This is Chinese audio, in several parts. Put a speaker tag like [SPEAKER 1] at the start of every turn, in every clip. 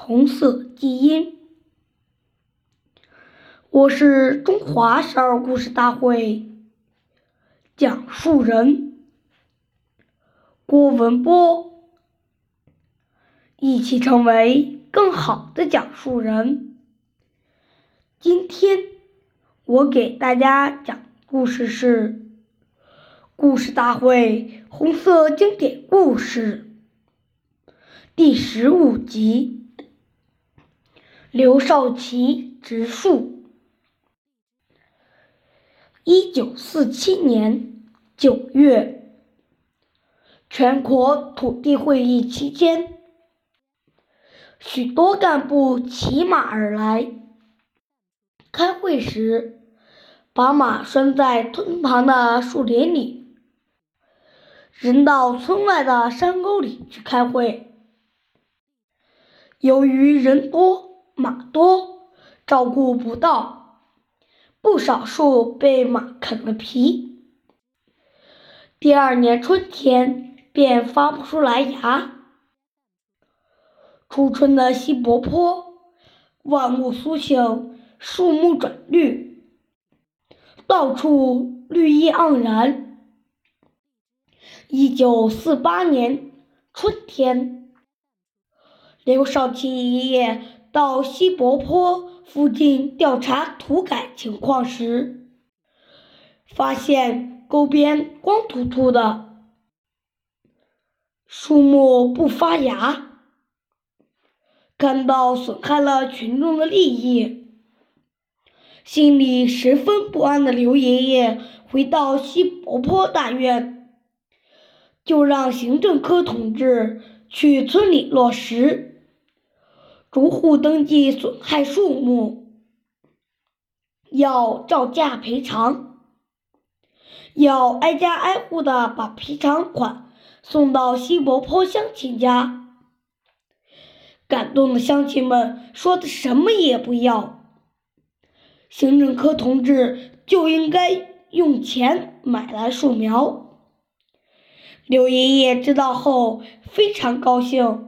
[SPEAKER 1] 红色基因，我是中华少儿故事大会讲述人郭文波，一起成为更好的讲述人。今天我给大家讲故事是故事大会红色经典故事第十五集。刘少奇植树。一九四七年九月，全国土地会议期间，许多干部骑马而来。开会时，把马拴在村旁的树林里，人到村外的山沟里去开会。由于人多。马多，照顾不到，不少树被马啃了皮。第二年春天便发不出来芽。初春的西柏坡，万物苏醒，树木转绿，到处绿意盎然。一九四八年春天，刘少奇爷爷。到西柏坡附近调查土改情况时，发现沟边光秃秃的，树木不发芽，感到损害了群众的利益，心里十分不安的刘爷爷回到西柏坡大院，就让行政科同志去村里落实。逐户登记损害树木，要照价赔偿，要挨家挨户的把赔偿款送到西柏坡乡亲家。感动的乡亲们说的什么也不要，行政科同志就应该用钱买来树苗。刘爷爷知道后非常高兴。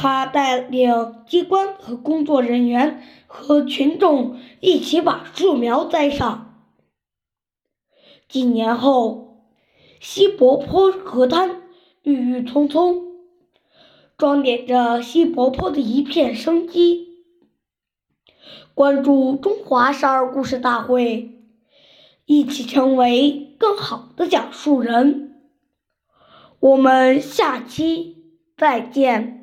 [SPEAKER 1] 他带领机关和工作人员和群众一起把树苗栽上。几年后，西柏坡河滩郁郁葱葱，装点着西柏坡的一片生机。关注中华少儿故事大会，一起成为更好的讲述人。我们下期再见。